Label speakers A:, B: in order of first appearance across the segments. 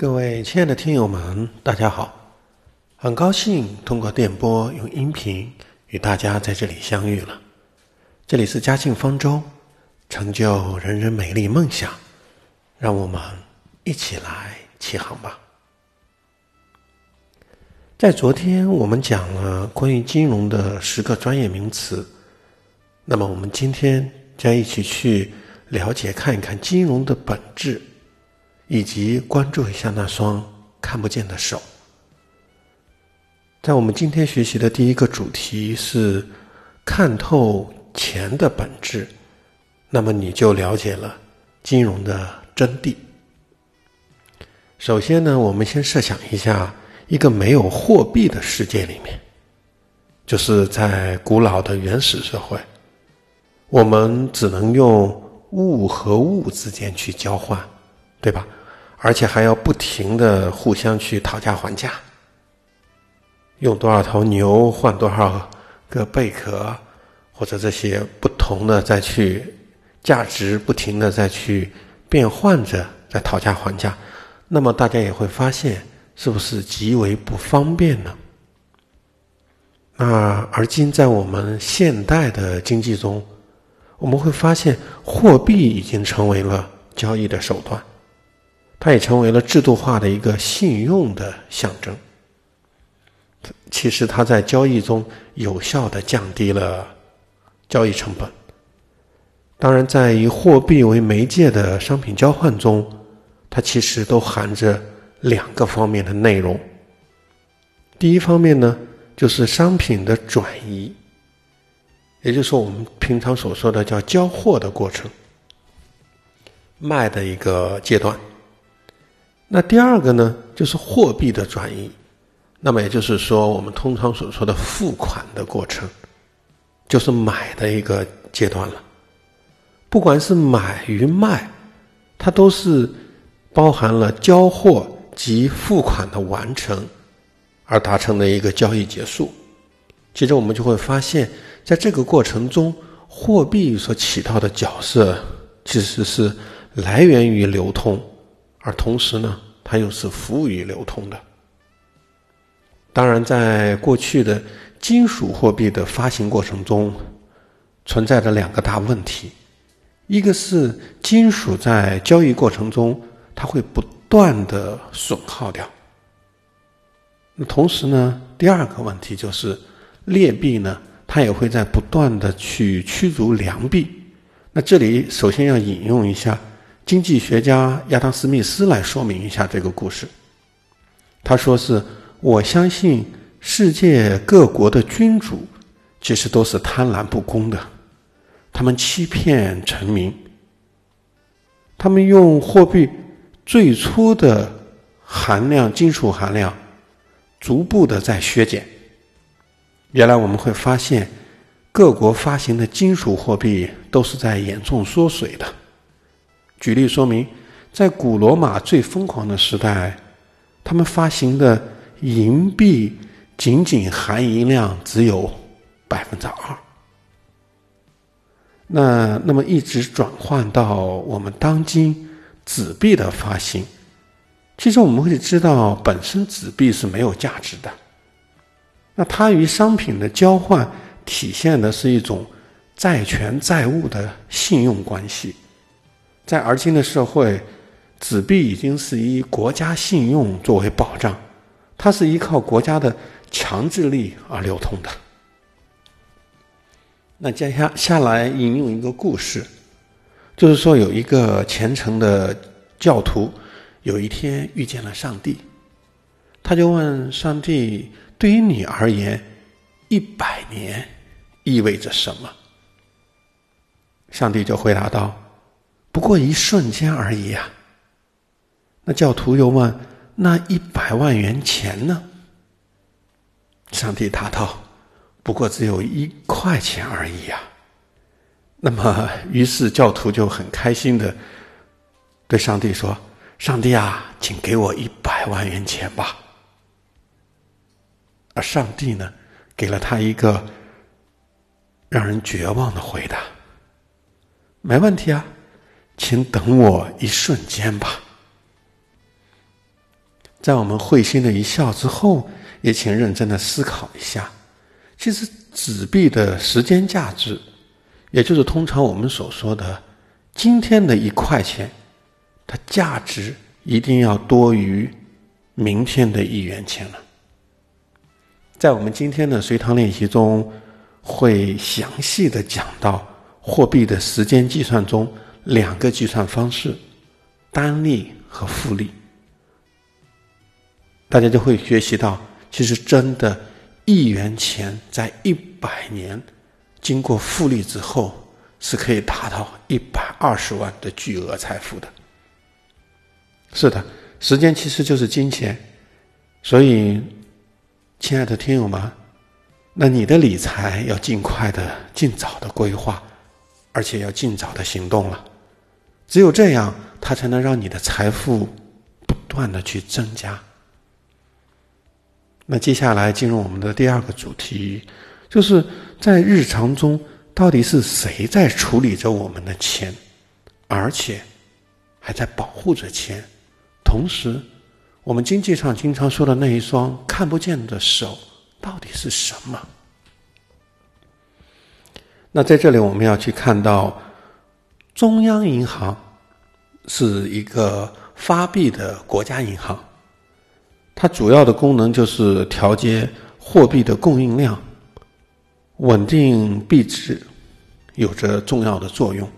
A: 各位亲爱的听友们，大家好！很高兴通过电波用音频与大家在这里相遇了。这里是嘉庆方舟，成就人人美丽梦想，让我们一起来起航吧。在昨天我们讲了关于金融的十个专业名词，那么我们今天将一起去了解看一看金融的本质。以及关注一下那双看不见的手。在我们今天学习的第一个主题是看透钱的本质，那么你就了解了金融的真谛。首先呢，我们先设想一下一个没有货币的世界里面，就是在古老的原始社会，我们只能用物和物之间去交换，对吧？而且还要不停的互相去讨价还价，用多少头牛换多少个贝壳，或者这些不同的再去价值不停的再去变换着，在讨价还价。那么大家也会发现，是不是极为不方便呢？那而今在我们现代的经济中，我们会发现，货币已经成为了交易的手段。它也成为了制度化的一个信用的象征。其实，它在交易中有效的降低了交易成本。当然，在以货币为媒介的商品交换中，它其实都含着两个方面的内容。第一方面呢，就是商品的转移，也就是说我们平常所说的叫交货的过程，卖的一个阶段。那第二个呢，就是货币的转移，那么也就是说，我们通常所说的付款的过程，就是买的一个阶段了。不管是买与卖，它都是包含了交货及付款的完成而达成的一个交易结束。其实我们就会发现，在这个过程中，货币所起到的角色其实是来源于流通。而同时呢，它又是服务于流通的。当然，在过去的金属货币的发行过程中，存在着两个大问题：一个是金属在交易过程中它会不断的损耗掉；那同时呢，第二个问题就是劣币呢，它也会在不断的去驱逐良币。那这里首先要引用一下。经济学家亚当·斯密斯来说明一下这个故事。他说：“是我相信世界各国的君主其实都是贪婪不公的，他们欺骗臣民，他们用货币最初的含量金属含量逐步的在削减。原来我们会发现，各国发行的金属货币都是在严重缩水的。”举例说明，在古罗马最疯狂的时代，他们发行的银币仅仅含银量只有百分之二。那那么一直转换到我们当今纸币的发行，其实我们会知道，本身纸币是没有价值的。那它与商品的交换体现的是一种债权债务的信用关系。在而今的社会，纸币已经是以国家信用作为保障，它是依靠国家的强制力而流通的。那接下下来引用一个故事，就是说有一个虔诚的教徒，有一天遇见了上帝，他就问上帝：“对于你而言，一百年意味着什么？”上帝就回答道。不过一瞬间而已啊！那教徒又问：“那一百万元钱呢？”上帝答道：“不过只有一块钱而已啊！”那么，于是教徒就很开心的对上帝说：“上帝啊，请给我一百万元钱吧！”而上帝呢，给了他一个让人绝望的回答：“没问题啊。”请等我一瞬间吧。在我们会心的一笑之后，也请认真的思考一下，其实纸币的时间价值，也就是通常我们所说的今天的一块钱，它价值一定要多于明天的一元钱了。在我们今天的随堂练习中，会详细的讲到货币的时间计算中两个计算方式：单利和复利。大家就会学习到，其实真的，一元钱在一百年经过复利之后，是可以达到一百二十万的巨额财富的。是的，时间其实就是金钱，所以，亲爱的听友们，那你的理财要尽快的、尽早的规划，而且要尽早的行动了。只有这样，它才能让你的财富不断的去增加。那接下来进入我们的第二个主题，就是在日常中到底是谁在处理着我们的钱，而且还在保护着钱，同时，我们经济上经常说的那一双看不见的手到底是什么？那在这里我们要去看到，中央银行是一个发币的国家银行。它主要的功能就是调节货币的供应量，稳定币值，有着重要的作用。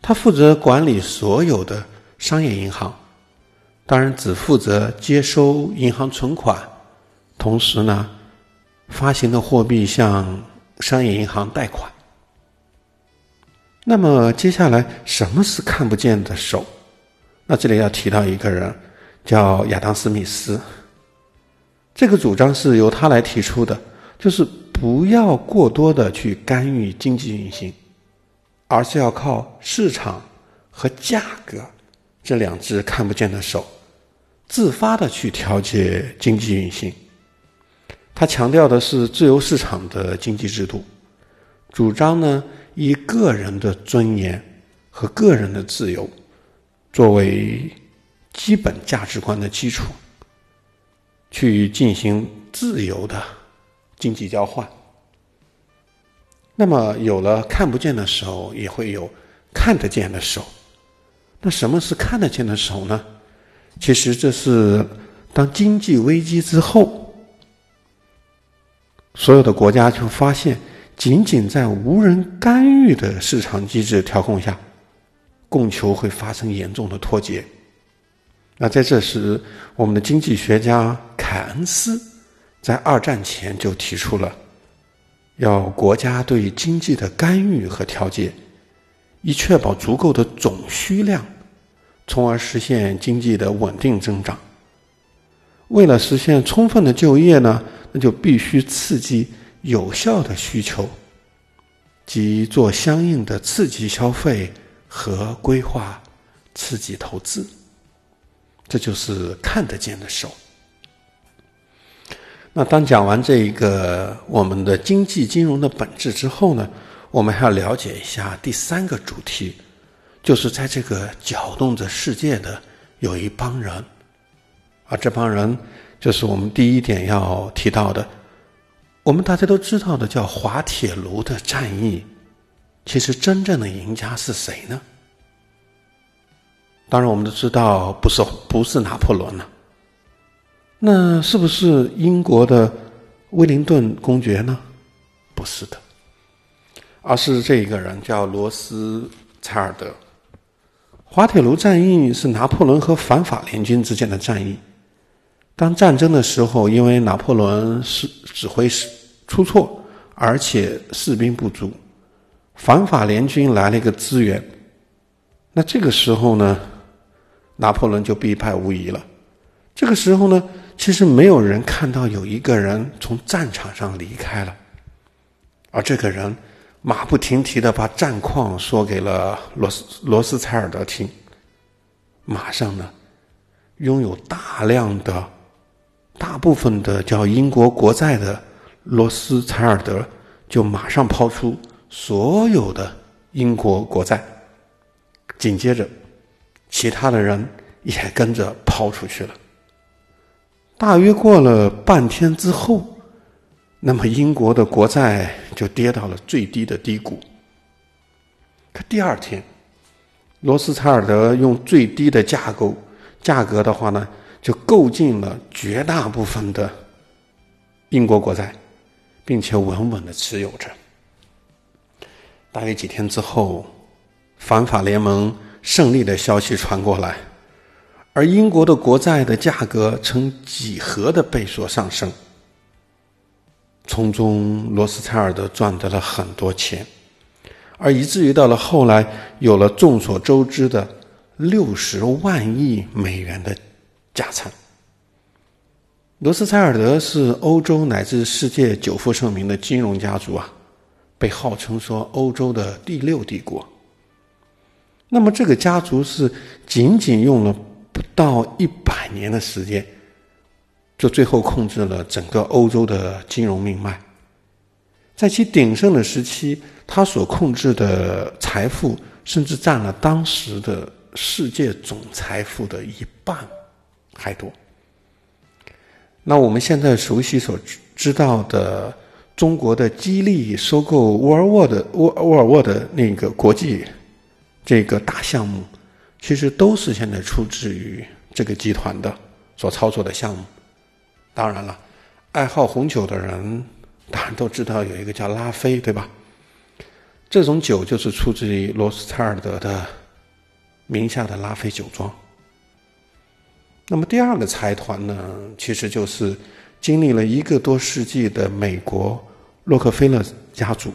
A: 它负责管理所有的商业银行，当然只负责接收银行存款，同时呢，发行的货币向商业银行贷款。那么接下来什么是看不见的手？那这里要提到一个人。叫亚当·斯密斯，这个主张是由他来提出的，就是不要过多的去干预经济运行，而是要靠市场和价格这两只看不见的手，自发的去调节经济运行。他强调的是自由市场的经济制度，主张呢以个人的尊严和个人的自由作为。基本价值观的基础，去进行自由的经济交换。那么，有了看不见的手，也会有看得见的手。那什么是看得见的手呢？其实，这是当经济危机之后，所有的国家就发现，仅仅在无人干预的市场机制调控下，供求会发生严重的脱节。那在这时，我们的经济学家凯恩斯在二战前就提出了，要国家对经济的干预和调节，以确保足够的总需量，从而实现经济的稳定增长。为了实现充分的就业呢，那就必须刺激有效的需求，即做相应的刺激消费和规划刺激投资。这就是看得见的手。那当讲完这一个我们的经济金融的本质之后呢，我们还要了解一下第三个主题，就是在这个搅动着世界的有一帮人，而，这帮人就是我们第一点要提到的，我们大家都知道的叫滑铁卢的战役，其实真正的赢家是谁呢？当然，我们都知道不是不是拿破仑了。那是不是英国的威灵顿公爵呢？不是的，而是这一个人叫罗斯柴尔德。滑铁卢战役是拿破仑和反法联军之间的战役。当战争的时候，因为拿破仑是指挥是出错，而且士兵不足，反法联军来了一个支援。那这个时候呢？拿破仑就必败无疑了。这个时候呢，其实没有人看到有一个人从战场上离开了，而这个人马不停蹄的把战况说给了罗斯罗斯柴尔德听。马上呢，拥有大量的、大部分的叫英国国债的罗斯柴尔德，就马上抛出所有的英国国债，紧接着。其他的人也跟着抛出去了，大约过了半天之后，那么英国的国债就跌到了最低的低谷。可第二天，罗斯柴尔德用最低的价格价格的话呢，就购进了绝大部分的英国国债，并且稳稳的持有着。大约几天之后，反法联盟胜利的消息传过来。而英国的国债的价格呈几何的倍数上升，从中罗斯柴尔德赚得了很多钱，而以至于到了后来，有了众所周知的六十万亿美元的家产。罗斯柴尔德是欧洲乃至世界久负盛名的金融家族啊，被号称说欧洲的第六帝国。那么这个家族是仅仅用了。不到一百年的时间，就最后控制了整个欧洲的金融命脉。在其鼎盛的时期，他所控制的财富甚至占了当时的世界总财富的一半还多。那我们现在熟悉所知道的中国的吉利收购沃尔沃的沃沃尔沃的那个国际这个大项目。其实都是现在出自于这个集团的所操作的项目。当然了，爱好红酒的人当然都知道有一个叫拉菲，对吧？这种酒就是出自于罗斯柴尔德的名下的拉菲酒庄。那么第二个财团呢，其实就是经历了一个多世纪的美国洛克菲勒家族，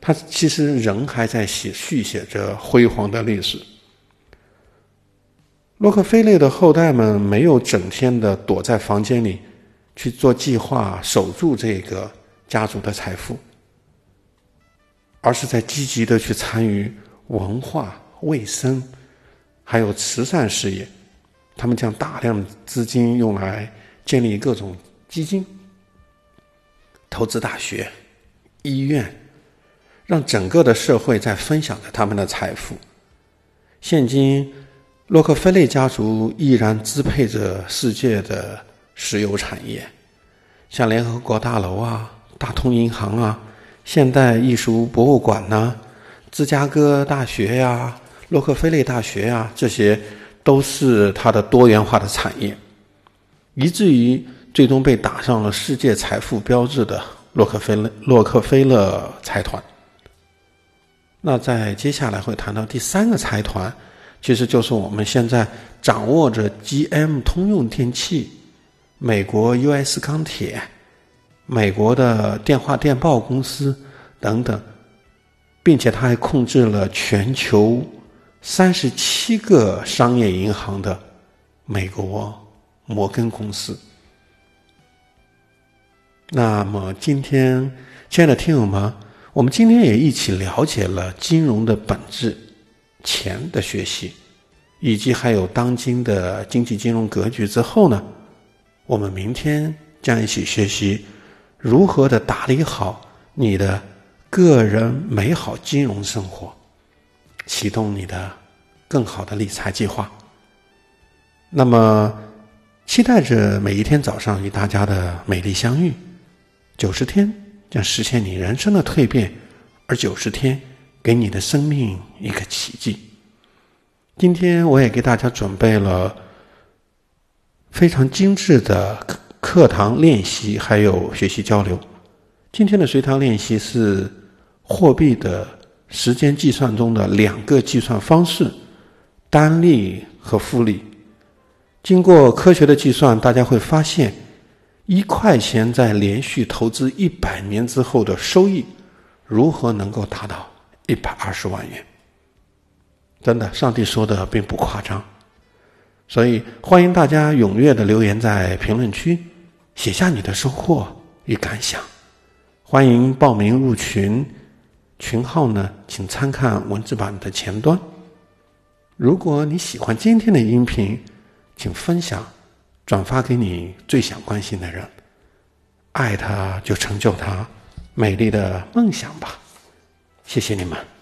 A: 他其实仍还在写续写着辉煌的历史。洛克菲勒的后代们没有整天的躲在房间里去做计划守住这个家族的财富，而是在积极的去参与文化、卫生，还有慈善事业。他们将大量资金用来建立各种基金、投资大学、医院，让整个的社会在分享着他们的财富。现今。洛克菲勒家族依然支配着世界的石油产业，像联合国大楼啊、大通银行啊、现代艺术博物馆呐、芝加哥大学呀、洛克菲勒大学呀，这些都是它的多元化的产业，以至于最终被打上了世界财富标志的洛克菲勒洛克菲勒财团。那在接下来会谈到第三个财团。其实就是我们现在掌握着 GM 通用电器、美国 US 钢铁、美国的电话电报公司等等，并且他还控制了全球三十七个商业银行的美国摩根公司。那么今天，亲爱的听友们，我们今天也一起了解了金融的本质。钱的学习，以及还有当今的经济金融格局之后呢，我们明天将一起学习如何的打理好你的个人美好金融生活，启动你的更好的理财计划。那么，期待着每一天早上与大家的美丽相遇。九十天将实现你人生的蜕变，而九十天。给你的生命一个奇迹。今天我也给大家准备了非常精致的课课堂练习，还有学习交流。今天的随堂练习是货币的时间计算中的两个计算方式：单利和复利。经过科学的计算，大家会发现，一块钱在连续投资一百年之后的收益，如何能够达到？一百二十万元，真的，上帝说的并不夸张，所以欢迎大家踊跃的留言在评论区，写下你的收获与感想。欢迎报名入群，群号呢，请参看文字版的前端。如果你喜欢今天的音频，请分享、转发给你最想关心的人，爱他就成就他美丽的梦想吧。谢谢你们。